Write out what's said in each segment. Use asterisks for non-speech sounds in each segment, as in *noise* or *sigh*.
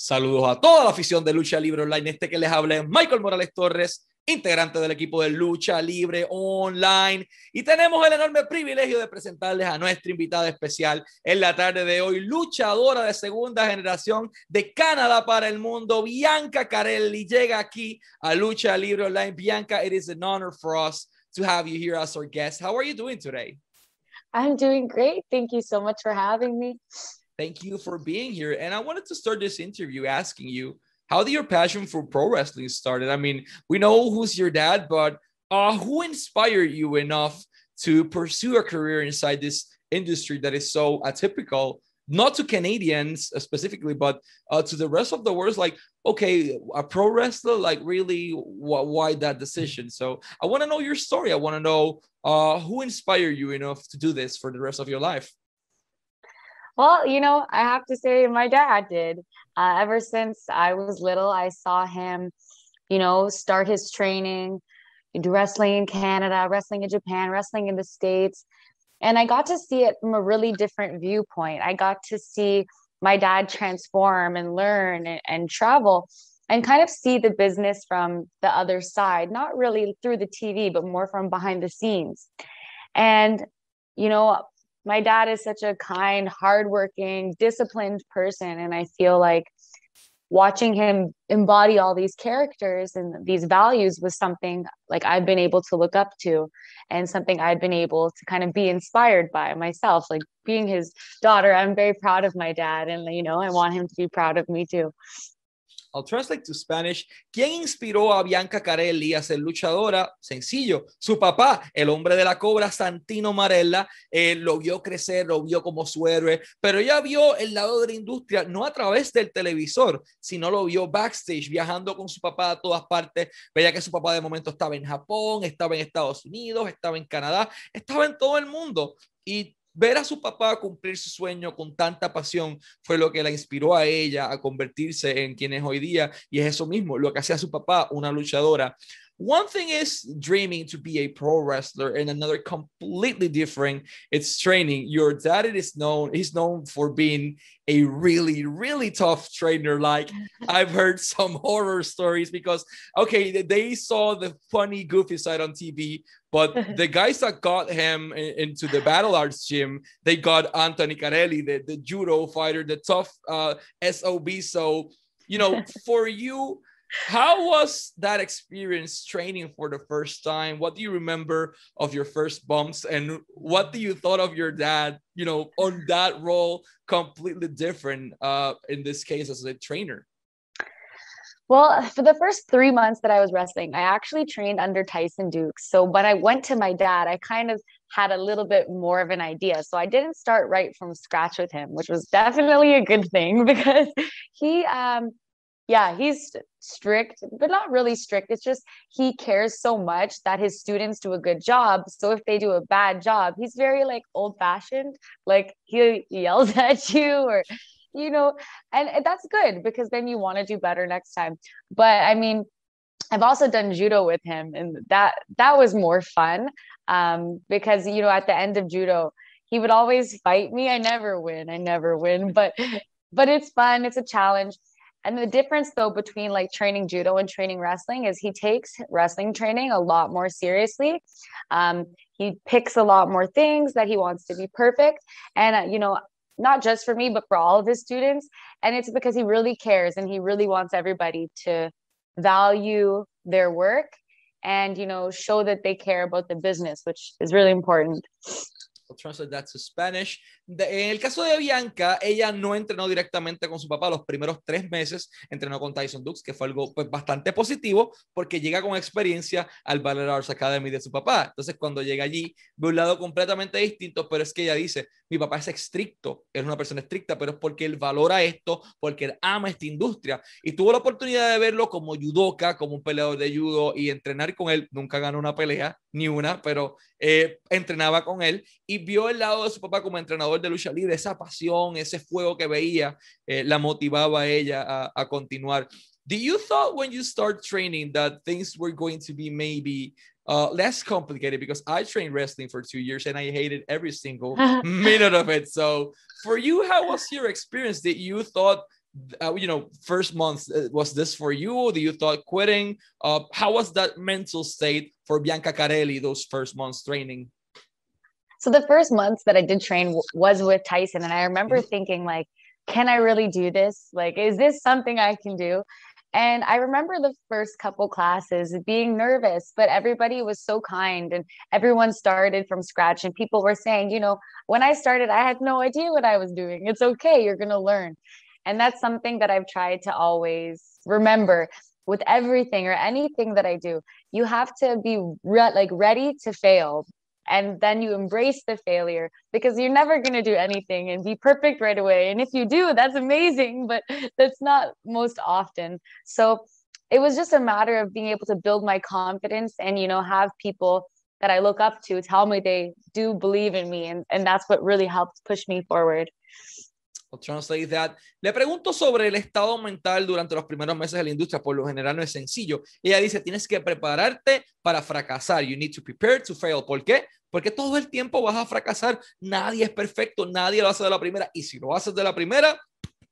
Saludos a toda la afición de Lucha Libre Online. Este que les habla es Michael Morales Torres, integrante del equipo de Lucha Libre Online. Y tenemos el enorme privilegio de presentarles a nuestra invitada especial en la tarde de hoy, luchadora de segunda generación de Canadá para el mundo, Bianca Carelli. Llega aquí a Lucha Libre Online. Bianca, it is an honor for us to have you here as our guest. How are you doing today? I'm doing great. Thank you so much for having me. Thank you for being here. And I wanted to start this interview asking you how did your passion for pro wrestling started? I mean, we know who's your dad, but uh, who inspired you enough to pursue a career inside this industry that is so atypical? Not to Canadians specifically, but uh, to the rest of the world. Like, okay, a pro wrestler, like, really, wh- why that decision? So, I want to know your story. I want to know uh, who inspired you enough to do this for the rest of your life. Well, you know, I have to say my dad did. Uh, ever since I was little, I saw him, you know, start his training, wrestling in Canada, wrestling in Japan, wrestling in the States. And I got to see it from a really different viewpoint. I got to see my dad transform and learn and, and travel and kind of see the business from the other side, not really through the TV, but more from behind the scenes. And, you know, my dad is such a kind, hardworking, disciplined person. And I feel like watching him embody all these characters and these values was something like I've been able to look up to and something I've been able to kind of be inspired by myself. Like being his daughter, I'm very proud of my dad and you know, I want him to be proud of me too. I'll translate to Spanish. ¿Quién inspiró a Bianca Carelli a ser luchadora? Sencillo, su papá, el hombre de la cobra, Santino Marella, eh, lo vio crecer, lo vio como su héroe, pero ella vio el lado de la industria no a través del televisor, sino lo vio backstage, viajando con su papá a todas partes. Veía que su papá de momento estaba en Japón, estaba en Estados Unidos, estaba en Canadá, estaba en todo el mundo. Y ver a su papá cumplir su sueño con tanta pasión fue lo que la inspiró a ella a convertirse en quien es hoy día y es eso mismo, lo que hacía su papá, una luchadora. One thing is dreaming to be a pro wrestler, and another completely different. It's training. Your dad is known. He's known for being a really, really tough trainer. Like *laughs* I've heard some horror stories because okay, they saw the funny, goofy side on TV, but *laughs* the guys that got him into the battle arts gym, they got Anthony Carelli, the, the judo fighter, the tough uh, SOB. So you know, *laughs* for you how was that experience training for the first time what do you remember of your first bumps and what do you thought of your dad you know on *laughs* that role completely different uh in this case as a trainer well, for the first three months that I was wrestling, I actually trained under Tyson Dux. So when I went to my dad, I kind of had a little bit more of an idea. So I didn't start right from scratch with him, which was definitely a good thing *laughs* because he um yeah, he's strict, but not really strict. It's just he cares so much that his students do a good job. So if they do a bad job, he's very like old fashioned. Like he yells *laughs* at you or you know, and that's good because then you want to do better next time. But I mean, I've also done judo with him, and that that was more fun um, because you know at the end of judo, he would always fight me. I never win. I never win, but but it's fun. It's a challenge. And the difference though between like training judo and training wrestling is he takes wrestling training a lot more seriously. Um, he picks a lot more things that he wants to be perfect. And, uh, you know, not just for me, but for all of his students. And it's because he really cares and he really wants everybody to value their work and, you know, show that they care about the business, which is really important. I'll translate that to Spanish. De, en el caso de Bianca, ella no entrenó directamente con su papá los primeros tres meses, entrenó con Tyson Dux, que fue algo pues, bastante positivo porque llega con experiencia al Ballet Arts Academy de su papá. Entonces, cuando llega allí, ve un lado completamente distinto, pero es que ella dice, mi papá es estricto, es una persona estricta, pero es porque él valora esto, porque él ama esta industria. Y tuvo la oportunidad de verlo como judoka, como un peleador de judo y entrenar con él. Nunca ganó una pelea, ni una, pero eh, entrenaba con él y vio el lado de su papá como entrenador de lucha libre, esa pasión, ese fuego que veía, eh, la motivaba a ella a, a continuar. Do you thought when you start training that things were going to be maybe uh, less complicated? Because I trained wrestling for two years and I hated every single *laughs* minute of it. So for you, how was your experience? Did you thought uh, you know, first month, uh, was this for you? Do you thought quitting? Uh, how was that mental state for Bianca Carelli, those first months training? So the first months that I did train was with Tyson. And I remember mm-hmm. thinking like, can I really do this? Like, is this something I can do? And I remember the first couple classes being nervous, but everybody was so kind and everyone started from scratch. And people were saying, you know, when I started, I had no idea what I was doing. It's okay, you're going to learn. And that's something that I've tried to always remember with everything or anything that I do. You have to be re- like ready to fail and then you embrace the failure because you're never going to do anything and be perfect right away and if you do that's amazing but *laughs* that's not most often so it was just a matter of being able to build my confidence and you know have people that i look up to tell me they do believe in me and, and that's what really helped push me forward I'll translate that. Le pregunto sobre el estado mental durante los primeros meses de la industria. Por lo general no es sencillo. Ella dice, tienes que prepararte para fracasar. You need to prepare to fail. ¿Por qué? Porque todo el tiempo vas a fracasar. Nadie es perfecto, nadie lo hace de la primera. Y si lo haces de la primera,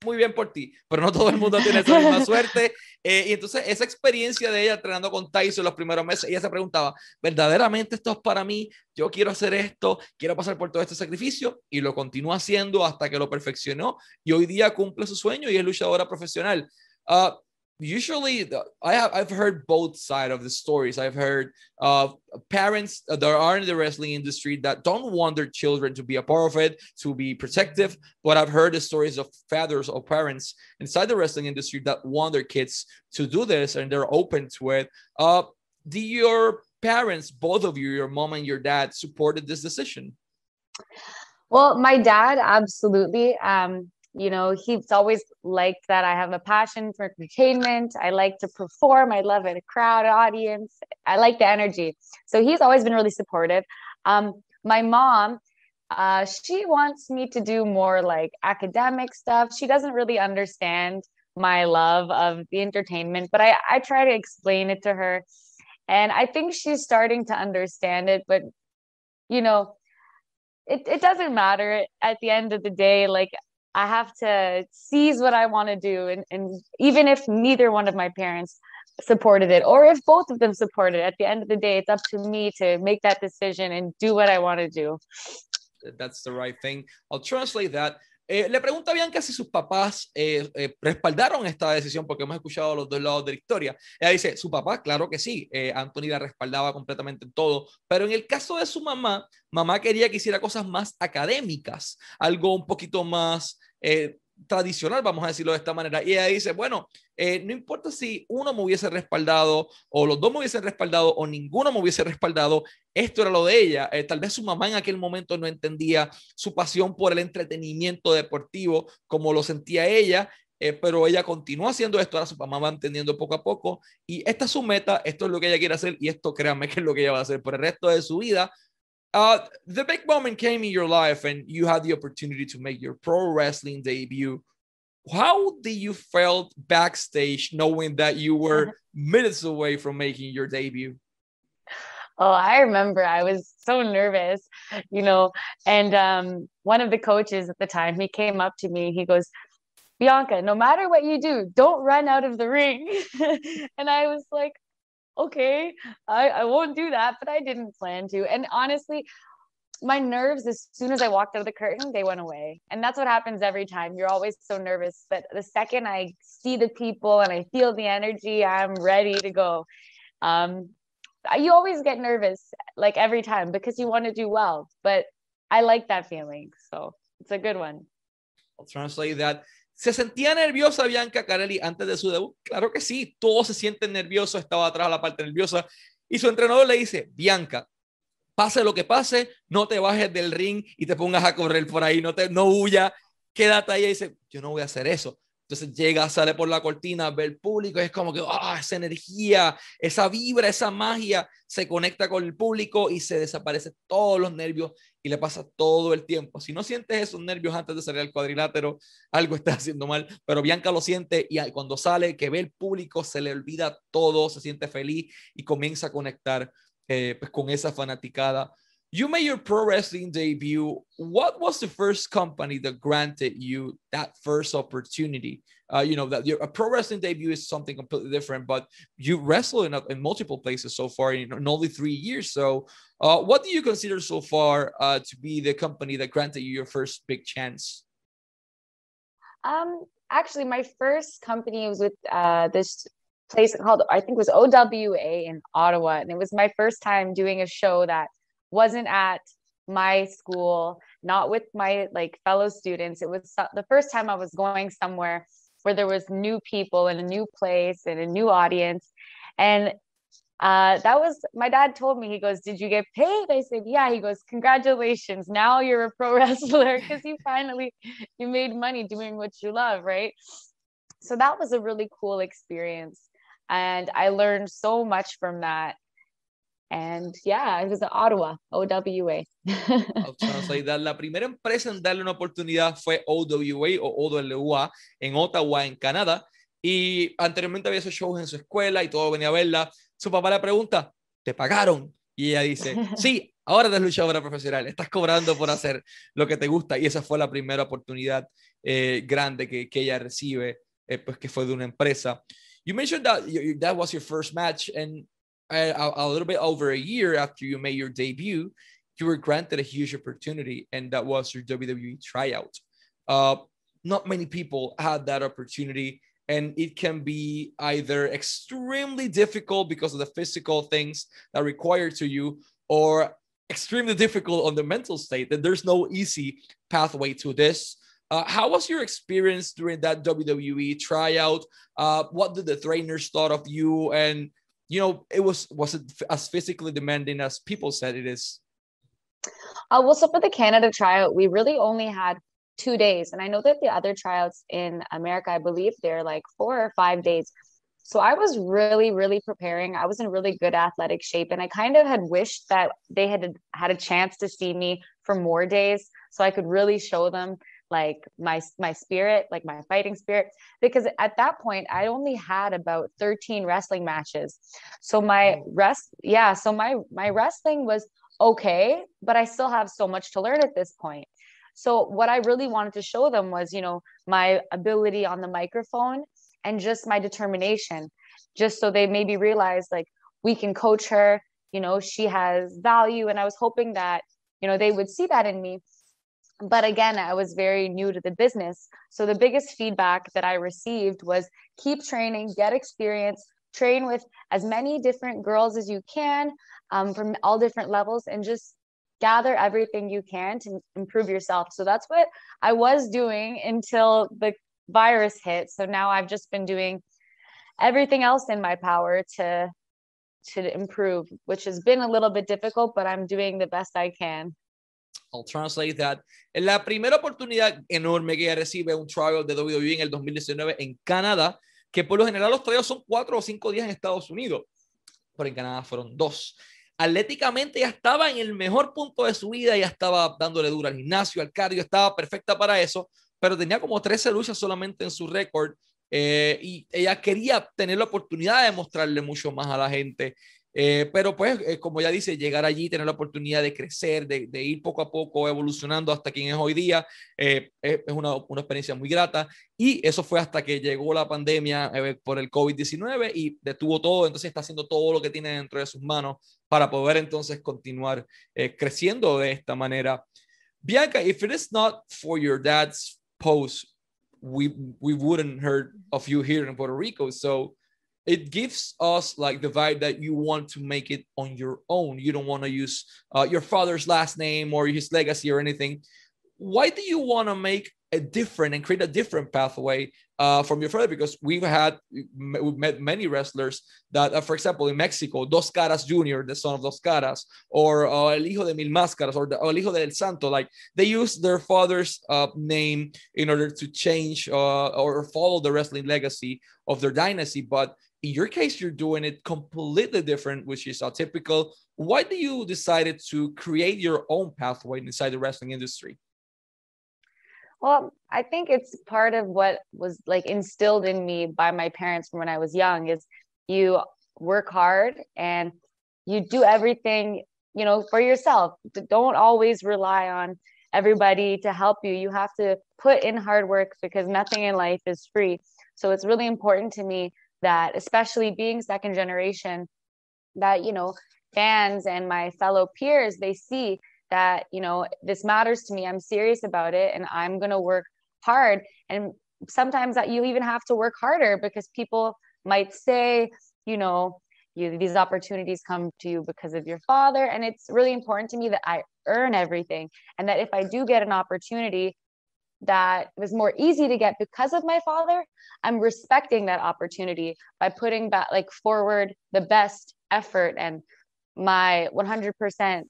muy bien por ti, pero no todo el mundo tiene esa misma *laughs* suerte. Eh, y entonces esa experiencia de ella entrenando con Tyson los primeros meses, ella se preguntaba, ¿verdaderamente esto es para mí? Yo quiero hacer esto, quiero pasar por todo este sacrificio y lo continúa haciendo hasta que lo perfeccionó y hoy día cumple su sueño y es luchadora profesional. Uh, usually the, I have I've heard both side of the stories. I've heard uh, parents that are in the wrestling industry that don't want their children to be a part of it, to be protective. But I've heard the stories of fathers or parents inside the wrestling industry that want their kids to do this and they're open to it. Uh, do your parents, both of you, your mom and your dad, supported this decision? Well, my dad absolutely. Um, you know he's always liked that i have a passion for entertainment. I like to perform. I love a crowd audience. I like the energy. So he's always been really supportive. Um, my mom uh, she wants me to do more like academic stuff. She doesn't really understand my love of the entertainment but i i try to explain it to her. And i think she's starting to understand it but you know it, it doesn't matter at the end of the day. Like I have to seize what I want to do. And, and even if neither one of my parents supported it, or if both of them supported it, at the end of the day, it's up to me to make that decision and do what I want to do. That's the right thing. I'll translate that. Eh, le pregunta a Bianca si sus papás eh, eh, respaldaron esta decisión, porque hemos escuchado los dos lados de la historia. Ella dice, su papá, claro que sí, Anthony la respaldaba completamente en todo, pero en el caso de su mamá, mamá quería que hiciera cosas más académicas, algo un poquito más tradicional, vamos a decirlo de esta manera. Y ella dice, bueno, eh, no importa si uno me hubiese respaldado o los dos me hubiesen respaldado o ninguno me hubiese respaldado, esto era lo de ella. Eh, tal vez su mamá en aquel momento no entendía su pasión por el entretenimiento deportivo como lo sentía ella. pero ella continúa haciendo esto, ahora su mamá va entendiendo poco a poco y esta es su meta, esto es lo que ella quiere hacer y esto créanme *laughs* que es lo que ella va a hacer por el resto de su vida Uh, the big moment came in your life and you had the opportunity to make your pro wrestling debut. How did you felt backstage knowing that you were *laughs* minutes away from making your debut? Oh, I remember I was so nervous, you know, and um, one of the coaches at the time, he came up to me, he goes, Bianca, no matter what you do, don't run out of the ring. *laughs* and I was like, okay, I, I won't do that, but I didn't plan to. And honestly, my nerves, as soon as I walked out of the curtain, they went away. And that's what happens every time. You're always so nervous. But the second I see the people and I feel the energy, I'm ready to go. Um, you always get nervous, like every time, because you want to do well. But I like that feeling. So it's a good one. I'll translate that. ¿Se sentía nerviosa Bianca Carelli antes de su debut? Claro que sí, todos se sienten nerviosos, estaba atrás la parte nerviosa. Y su entrenador le dice, Bianca, pase lo que pase, no te bajes del ring y te pongas a correr por ahí, no, te, no huya, quédate ahí y dice, yo no voy a hacer eso. Entonces llega, sale por la cortina, ve el público, es como que ah, esa energía, esa vibra, esa magia se conecta con el público y se desaparece todos los nervios y le pasa todo el tiempo. Si no sientes esos nervios antes de salir al cuadrilátero, algo está *laughs* haciendo mal, pero Bianca lo siente y cuando sale, que ve el público, se le olvida todo, se siente feliz y comienza a conectar eh, pues, con esa fanaticada. You made your pro wrestling debut. What was the first company that granted you that first opportunity? Uh, you know that your a pro wrestling debut is something completely different, but you wrestle in, in multiple places so far in, in only three years. So, uh, what do you consider so far uh, to be the company that granted you your first big chance? Um, actually, my first company was with uh, this place called I think was OWA in Ottawa, and it was my first time doing a show that wasn't at my school, not with my like fellow students. It was the first time I was going somewhere where there was new people in a new place and a new audience. And uh, that was my dad told me, he goes, Did you get paid? I said, Yeah. He goes, Congratulations. Now you're a pro *laughs* wrestler because you finally you made money doing what you love, right? So that was a really cool experience. And I learned so much from that. And yeah, it was Ottawa, OWA. la primera empresa en darle una oportunidad fue OWA o OWA en Ottawa, en Canadá. Y anteriormente había esos shows en su escuela y todo venía a verla. Su papá le pregunta, ¿te pagaron? Y ella dice, *laughs* sí, ahora eres luchadora profesional, estás cobrando por hacer lo que te gusta. Y esa fue la primera oportunidad eh, grande que, que, ella recibe, eh, pues que fue de una empresa. You mentioned that that was your first match, and a, a, little bit over a year after you made your debut, you were granted a huge opportunity, and that was your WWE tryout. Uh, not many people had that opportunity, and it can be either extremely difficult because of the physical things that require to you, or extremely difficult on the mental state. That there's no easy pathway to this. Uh, how was your experience during that WWE tryout? Uh, what did the trainers thought of you, and you know, it was was it as physically demanding as people said it is? Uh, well, so for the Canada tryout, we really only had two days, and I know that the other tryouts in America, I believe they're like four or five days. So I was really, really preparing. I was in really good athletic shape, and I kind of had wished that they had had a chance to see me for more days, so I could really show them like my my spirit like my fighting spirit because at that point i only had about 13 wrestling matches. So my rest yeah so my my wrestling was okay but i still have so much to learn at this point. So what i really wanted to show them was you know my ability on the microphone and just my determination just so they maybe realize like we can coach her. You know she has value and i was hoping that you know they would see that in me but again i was very new to the business. So the biggest feedback that i received was keep training get experience train with as many different girls as you can um, from all different levels and just gather everything you can to improve yourself. So that's what i was doing until the virus hit. So now i've just been doing everything else in my power to to improve which has been a little bit difficult but i'm doing the best i can I'll translate that. La primera oportunidad enorme que ella recibe un trial de WWE en el 2019 en Canadá, que por lo general los trials son cuatro o cinco días en Estados Unidos, pero en Canadá fueron dos. Atléticamente ya estaba en el mejor punto de su vida, ya estaba dándole duro al gimnasio, al cardio, estaba perfecta para eso, pero tenía como 13 luchas solamente en su récord eh, y ella quería tener la oportunidad de mostrarle mucho más a la gente eh, pero pues, eh, como ya dice, llegar allí, tener la oportunidad de crecer, de, de ir poco a poco evolucionando hasta quien es hoy día, eh, es, una, una, experiencia muy grata. Y eso fue hasta que llegó la pandemia por el COVID-19 y detuvo todo. Entonces está haciendo todo lo que tiene dentro de sus manos para poder entonces continuar creciendo de esta manera. Bianca, if it is not for your dad's post, we, we wouldn't heard of you here in Puerto Rico. So, it gives us like the vibe that you want to make it on your own. You don't want to use uh, your father's last name or his legacy or anything. Why do you want to make a different and create a different pathway uh, from your father? Because we've had we've met many wrestlers that, uh, for example, in Mexico, Dos Caras Jr., the son of Dos Caras, or uh, El Hijo de Mil Máscaras, or, or El Hijo del Santo, like they use their father's uh, name in order to change uh, or follow the wrestling legacy of their dynasty, but in your case you're doing it completely different which is atypical why do you decided to create your own pathway inside the wrestling industry well i think it's part of what was like instilled in me by my parents from when i was young is you work hard and you do everything you know, for yourself. Don't always rely on everybody to help you. You have to put in hard work because nothing in life is free. So it's really important to me that, especially being second generation, that, you know, fans and my fellow peers, they see that, you know, this matters to me. I'm serious about it and I'm going to work hard. And sometimes that you even have to work harder because people might say, you know, you these opportunities come to you because of your father and it's really important to me that i earn everything and that if i do get an opportunity that was more easy to get because of my father i'm respecting that opportunity by putting back like forward the best effort and my 100%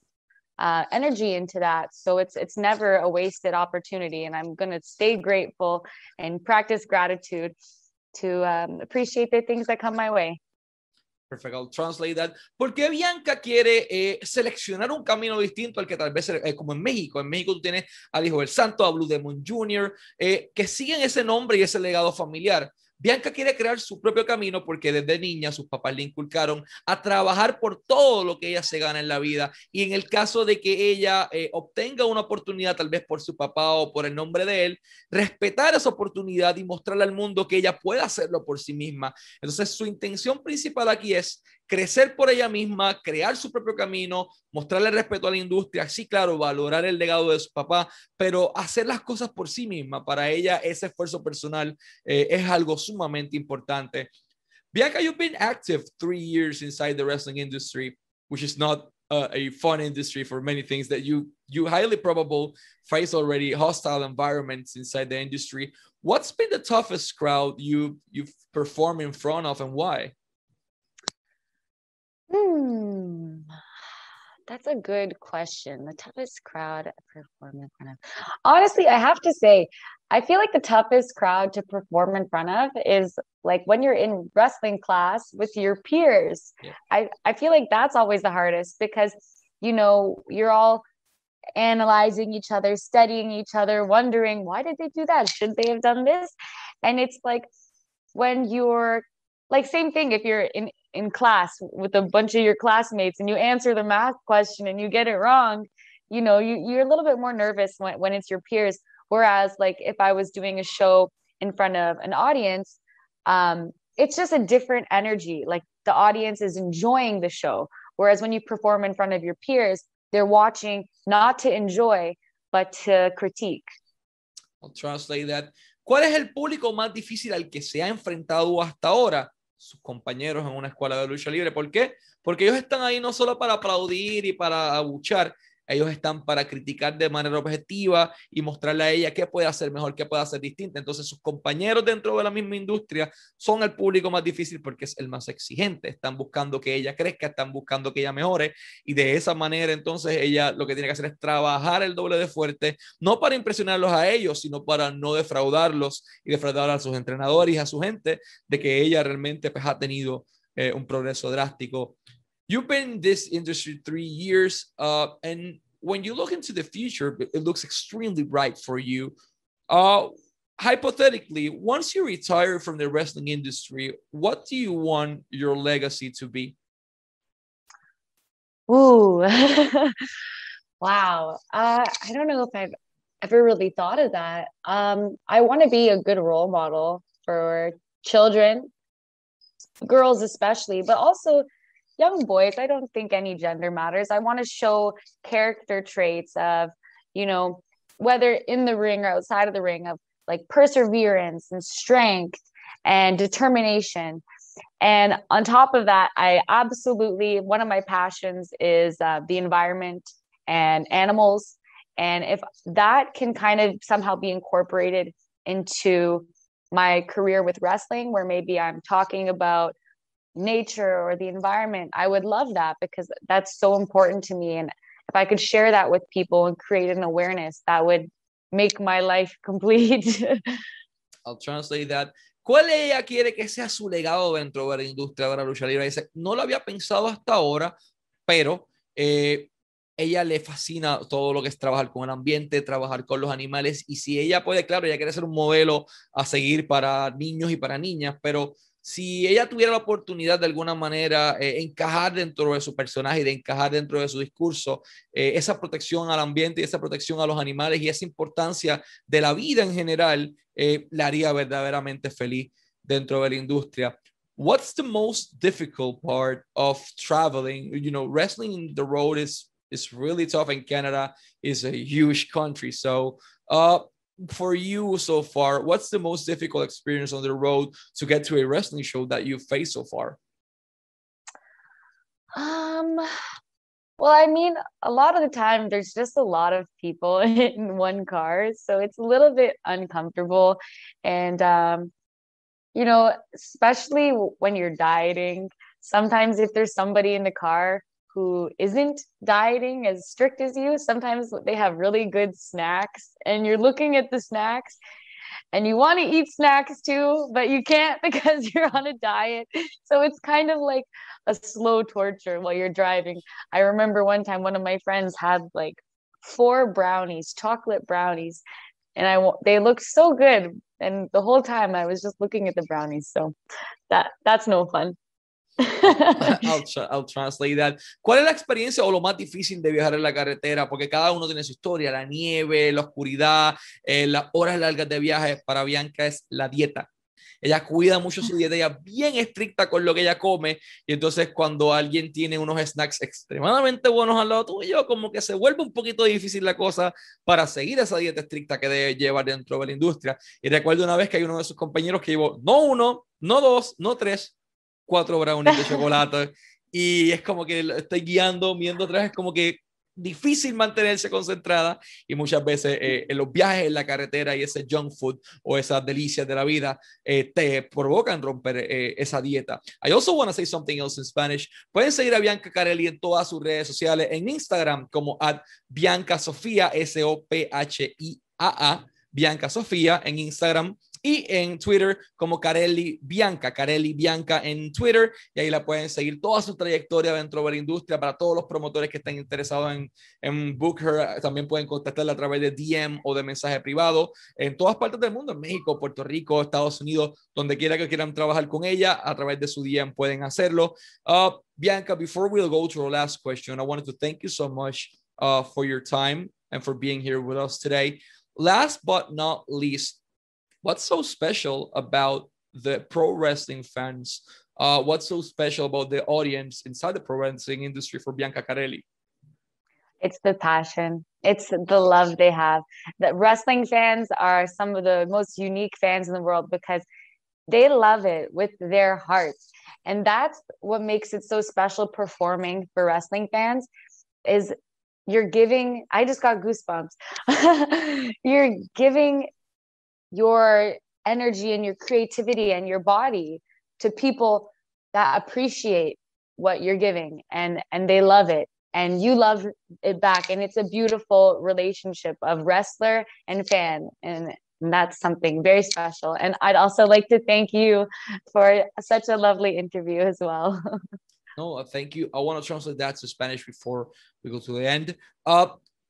uh, energy into that. So it's it's never a wasted opportunity and i'm going to stay grateful and practice gratitude to um, appreciate the things that come my way Perfect, I'll translate that. ¿Por qué Bianca quiere eh, seleccionar un camino distinto al que tal vez, eh, como en México, en México tú tienes al Hijo del Santo, a Blue Demon Jr., eh, que siguen ese nombre y ese legado familiar. Bianca quiere crear su propio camino porque desde niña sus papás le inculcaron a trabajar por todo lo que ella se gana en la vida y en el caso de que ella eh, obtenga una oportunidad tal vez por su papá o por el nombre de él, respetar esa oportunidad y mostrarle al mundo que ella puede hacerlo por sí misma. Entonces su intención principal aquí es crecer por ella misma, crear su propio camino, mostrarle respeto a la industria, sí, claro, valorar el legado de su papá, pero hacer las cosas por sí misma. Para ella ese esfuerzo personal eh, es algo sumamente importante. Bianca, you've been active three years inside the wrestling industry, which is not uh, a fun industry for many things that you you highly probable face already hostile environments inside the industry. What's been the toughest crowd you you've performed in front of and why? Hmm. That's a good question. The toughest crowd to perform in front of. Honestly, I have to say, I feel like the toughest crowd to perform in front of is like when you're in wrestling class with your peers. Yeah. I, I feel like that's always the hardest because, you know, you're all analyzing each other, studying each other, wondering why did they do that? Should they have done this? And it's like when you're like same thing if you're in in class with a bunch of your classmates and you answer the math question and you get it wrong you know you, you're a little bit more nervous when, when it's your peers. Whereas like if i was doing a show in front of an audience um, it's just a different energy. Like the audience is enjoying the show. Whereas when you perform in front of your peers they're watching not to enjoy but to critique. I'll translate that. ¿Cuál es el público más difícil al que se ha enfrentado hasta ahora? Sus compañeros en una escuela de lucha libre. ¿Por qué? Porque ellos están ahí no solo para aplaudir y para abuchar, ellos están para criticar de manera objetiva y mostrarle a ella qué puede hacer mejor, qué puede hacer distinta. Entonces, sus compañeros dentro de la misma industria son el público más difícil porque es el más exigente. Están buscando que ella crezca, están buscando que ella mejore y de esa manera, entonces, ella lo que tiene que hacer es trabajar el doble de fuerte, no para impresionarlos a ellos, sino para no defraudarlos y defraudar a sus entrenadores y a su gente de que ella realmente pues, ha tenido eh, un progreso drástico you've been in this industry three years, uh, and when you look into the future, it looks extremely bright for you. Uh, hypothetically, once you retire from the wrestling industry, what do you want your legacy to be? Ooh, *laughs* wow. Uh, I don't know if I've ever really thought of that. Um, I want to be a good role model for children, girls especially, but also young boys i don't think any gender matters. I want to show character traits of you know whether in the ring or outside of the ring of like perseverance and strength and determination. And on top of that i absolutely one of my passions is uh, the environment and animals. And if that can kind of somehow be incorporated into my career with wrestling where maybe i'm talking about nature or the environment i would love that because that's so important to me. And if i could share that with people and create an awareness that would make my life *laughs* complete. I'll translate that. ¿Cuál ella quiere que sea su legado dentro de la industria de la lucha libre? Dice, no lo había pensado hasta ahora, pero eh, ella le fascina todo lo que es trabajar con el ambiente, trabajar con los animales. Y si ella puede, claro, ella quiere ser un modelo a seguir para niños y para niñas, pero si ella tuviera la oportunidad de alguna manera eh, encajar dentro de su personaje y de encajar dentro de su discurso, eh, esa protección al ambiente y esa protección a los animales y esa importancia de la vida en general, eh, la haría verdaderamente feliz dentro de la industria. What's the most difficult part of traveling? You know, wrestling in the road is is really tough, and Canada is a huge country. So, uh, for you so far, what's the most difficult experience on the road to get to a wrestling show that you've faced so far? Um, well, I mean, a lot of the time there's just a lot of people *laughs* in one car, so it's a little bit uncomfortable. And um, you know, especially when you're dieting, sometimes if there's somebody in the car who isn't dieting as strict as you, sometimes they have really good snacks and you're looking at the snacks and you want to eat snacks too, but you can't *laughs* because you're on a diet. So it's kind of like a slow torture while you're driving. I remember one time one of my friends had like four brownies, chocolate brownies, and I they looked so good and the whole time I was just looking at the brownies. So that that's no fun. *laughs* I'll, I'll, translate that. ¿Cuál es la experiencia o lo más difícil de viajar en la carretera? Porque cada uno tiene su historia, la nieve, la oscuridad, eh, las horas largas de viaje. Para Bianca es la dieta. Ella cuida mucho su dieta, ella es bien estricta con lo que ella come y entonces cuando alguien tiene unos snacks extremadamente buenos al lado tuyo, como que se vuelve un poquito difícil la cosa para seguir esa dieta estricta que debe llevar dentro de la industria. Y recuerdo una vez que hay uno de sus compañeros que llevó no uno, no dos, no tres, cuatro brownies de chocolate. Y es como que estoy guiando, viendo atrás, es como que difícil mantenerse concentrada y muchas veces eh, en los viajes en la carretera y ese junk food o esas delicias de la vida eh, te provocan romper eh, esa dieta. I also want to say something else in Spanish. Pueden seguir a Bianca Carelli en todas sus redes sociales, en Instagram como at Bianca Sofía, S-O-P-H-I-A-A, Bianca Sofía en Instagram y en Twitter como Carelli Bianca, Carelli Bianca en Twitter y ahí la pueden seguir toda su trayectoria dentro de la industria para todos los promotores que estén interesados en, en book her, también pueden contactarla a través de DM o de mensaje privado en todas partes del mundo, en México, Puerto Rico, Estados Unidos, donde quiera que quieran trabajar con ella, a través de su DM pueden hacerlo. Uh, Bianca, before we go to our last question, I wanted to thank you so much uh, for your time and for being here with us today. Last but not least, what's so special about the pro wrestling fans? Uh, what's so special about the audience inside the pro wrestling industry for Bianca Carelli? It's the passion. It's the love they have. That wrestling fans are some of the most unique fans in the world because they love it with their hearts. And that's what makes it so special performing for wrestling fans is you're giving I just got goosebumps. *laughs* you're giving your energy and your creativity and your body to people that appreciate what you're giving and and they love it. And you love it back. And it's a beautiful relationship of wrestler and fan. And, and that's something very special. And i'd also like to thank you for such a lovely interview as well. *laughs* No thank you. I want to translate that to spanish before we go to the end. Uh,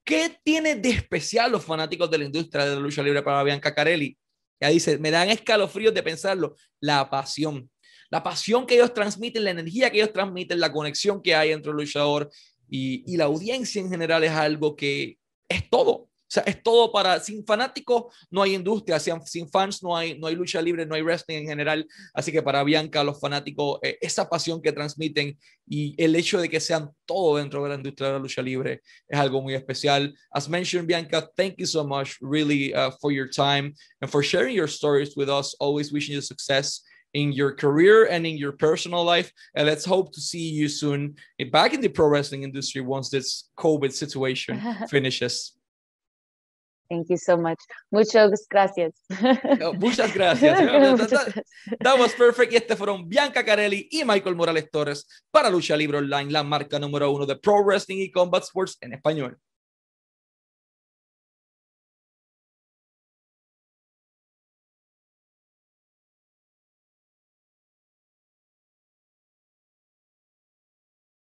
¿Qué tiene de especial los fanáticos de la industria de la lucha libre para Bianca Carelli? Ya dice, me dan escalofríos de pensarlo, la pasión. La pasión que ellos transmiten, la energía que ellos transmiten, la conexión que hay entre el luchador y, y la audiencia en general es algo que es todo. O sea, es todo para, sin fanáticos no hay industria, sin, sin, fans no hay, no hay lucha libre, no hay wrestling en general. Así que para Bianca, los fanáticos, eh, esa pasión que transmiten y el hecho de que sean todo dentro de la industria de la lucha libre es algo muy especial. As mentioned, Bianca, thank you so much really uh, for your time and for sharing your stories with us. Always wishing you success in your career and in your personal life. And let's hope to see you soon back in the pro wrestling industry once this COVID situation *laughs* finishes. Thank you so much. *laughs* Muchas gracias. Muchas gracias. That was perfect. Y este fueron Bianca Carelli y Michael Morales Torres para Lucha Libre Online, la marca número uno de Pro Wrestling y Combat Sports en español.